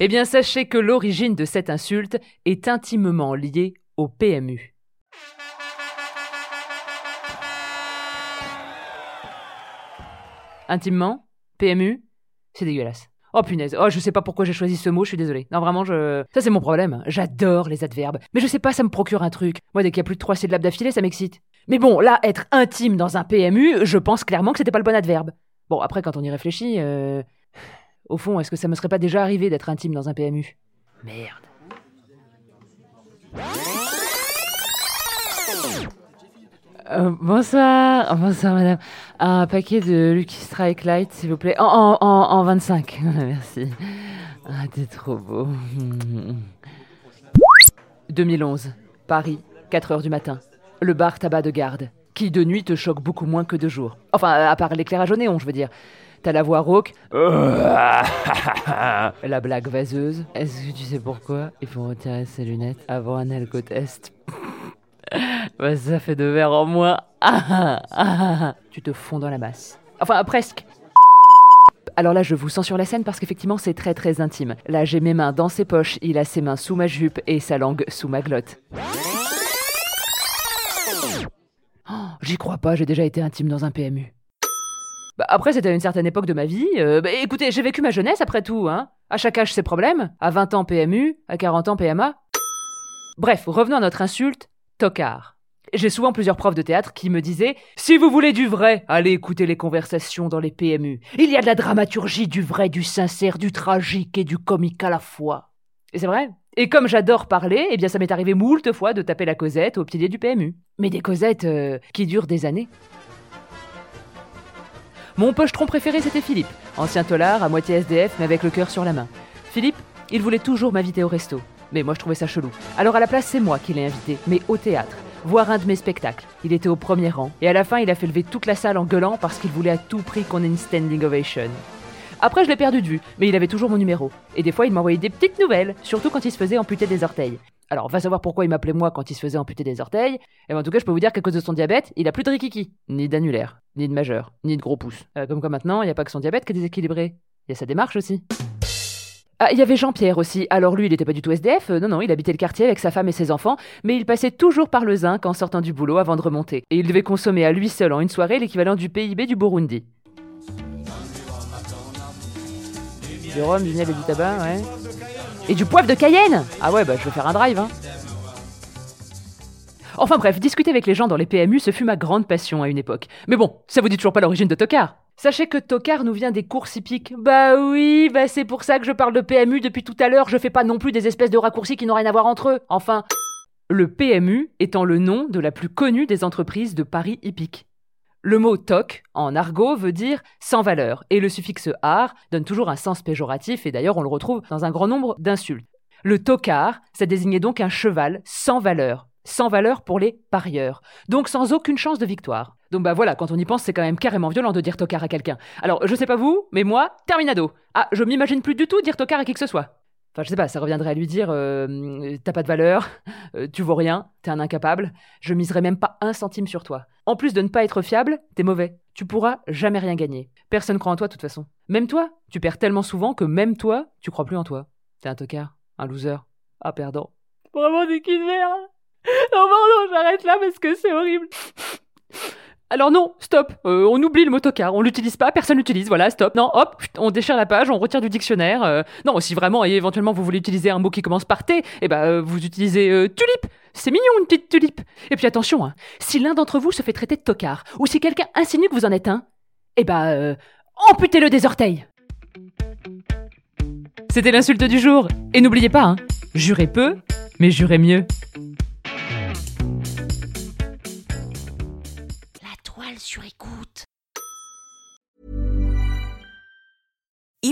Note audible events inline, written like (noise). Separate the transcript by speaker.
Speaker 1: Eh bien, sachez que l'origine de cette insulte est intimement liée au PMU. Intimement? PMU C'est dégueulasse. Oh punaise, oh je sais pas pourquoi j'ai choisi ce mot, je suis désolée. Non vraiment, je... ça c'est mon problème. J'adore les adverbes. Mais je sais pas, ça me procure un truc. Moi dès qu'il y a plus de trois syllabes d'affilée, ça m'excite. Mais bon, là, être intime dans un PMU, je pense clairement que c'était pas le bon adverbe. Bon, après quand on y réfléchit, euh... au fond, est-ce que ça me serait pas déjà arrivé d'être intime dans un PMU Merde. Euh, bonsoir, bonsoir madame. Un paquet de Lucky Strike Light, s'il vous plaît. En, en, en, en 25, (laughs) merci. Ah, t'es trop beau. (laughs) 2011, Paris, 4 heures du matin. Le bar tabac de garde, qui de nuit te choque beaucoup moins que de jour. Enfin, à part l'éclairage au néon, je veux dire. T'as la voix rauque. (laughs) la blague vaseuse. Est-ce que tu sais pourquoi il faut retirer ses lunettes avant un alcotest bah, (laughs) ça fait deux verres en moins. (laughs) Tu te fonds dans la masse. Enfin, presque. Alors là, je vous sens sur la scène parce qu'effectivement, c'est très très intime. Là, j'ai mes mains dans ses poches, il a ses mains sous ma jupe et sa langue sous ma glotte. Oh, (gasps) J'y crois pas, j'ai déjà été intime dans un PMU. Bah, après, c'était à une certaine époque de ma vie. Euh, bah, écoutez, j'ai vécu ma jeunesse après tout, hein. À chaque âge, ses problèmes. À 20 ans, PMU. À 40 ans, PMA. Bref, revenons à notre insulte, tocard. J'ai souvent plusieurs profs de théâtre qui me disaient Si vous voulez du vrai, allez écouter les conversations dans les PMU. Il y a de la dramaturgie, du vrai, du sincère, du tragique et du comique à la fois. Et c'est vrai. Et comme j'adore parler, eh bien ça m'est arrivé moult fois de taper la causette au pilier du PMU. Mais des causettes euh, qui durent des années. Mon pochetron préféré c'était Philippe, ancien tolard, à moitié SDF mais avec le cœur sur la main. Philippe, il voulait toujours m'inviter au resto. Mais moi je trouvais ça chelou. Alors à la place c'est moi qui l'ai invité, mais au théâtre voir un de mes spectacles. Il était au premier rang, et à la fin, il a fait lever toute la salle en gueulant parce qu'il voulait à tout prix qu'on ait une standing ovation. Après, je l'ai perdu de vue, mais il avait toujours mon numéro. Et des fois, il m'envoyait des petites nouvelles, surtout quand il se faisait amputer des orteils. Alors, va savoir pourquoi il m'appelait moi quand il se faisait amputer des orteils. Et ben, en tout cas, je peux vous dire qu'à cause de son diabète, il a plus de rikiki, ni d'annulaire, ni de majeur, ni de gros pouces. Euh, comme quoi maintenant, il n'y a pas que son diabète qui est déséquilibré. Il y a sa démarche aussi. Ah, il y avait Jean-Pierre aussi. Alors lui, il n'était pas du tout SDF. euh, non, non, il habitait le quartier avec sa femme et ses enfants, mais il passait toujours par le zinc en sortant du boulot avant de remonter. Et il devait consommer à lui seul en une soirée l'équivalent du PIB du Burundi. Du rhum, du miel et du tabac, ouais. Et du poivre de Cayenne Ah ouais, bah je vais faire un drive, hein. Enfin bref, discuter avec les gens dans les PMU, ce fut ma grande passion à une époque. Mais bon, ça vous dit toujours pas l'origine de Tocard Sachez que Tocard nous vient des courses hippiques. Bah oui, bah c'est pour ça que je parle de PMU depuis tout à l'heure, je fais pas non plus des espèces de raccourcis qui n'ont rien à voir entre eux. Enfin, le PMU étant le nom de la plus connue des entreprises de Paris hippique. Le mot toc, en argot, veut dire sans valeur, et le suffixe ar donne toujours un sens péjoratif, et d'ailleurs on le retrouve dans un grand nombre d'insultes. Le tocard, ça désignait donc un cheval sans valeur, sans valeur pour les parieurs, donc sans aucune chance de victoire. Donc bah voilà, quand on y pense, c'est quand même carrément violent de dire tocard à quelqu'un. Alors je sais pas vous, mais moi, terminado. Ah, je m'imagine plus du tout dire tocard à qui que ce soit. Enfin, je sais pas, ça reviendrait à lui dire euh, T'as pas de valeur, (laughs) euh, tu vaux rien, t'es un incapable, je miserai même pas un centime sur toi. En plus de ne pas être fiable, t'es mauvais. Tu pourras jamais rien gagner. Personne croit en toi de toute façon. Même toi, tu perds tellement souvent que même toi, tu crois plus en toi. T'es un tocard, un loser, un perdant. Vraiment des culs de merde. Non, pardon, j'arrête là parce que c'est horrible. Alors non, stop, euh, on oublie le mot tocard, on l'utilise pas, personne l'utilise, voilà, stop. Non, hop, on déchire la page, on retire du dictionnaire. euh, non, si vraiment et éventuellement vous voulez utiliser un mot qui commence par T, eh ben euh, vous utilisez tulipe. C'est mignon une petite tulipe. Et puis attention, hein, si l'un d'entre vous se fait traiter de tocard, ou si quelqu'un insinue que vous en êtes un, eh ben amputez-le des orteils. C'était l'insulte du jour. Et n'oubliez pas, hein, jurez peu, mais jurez mieux.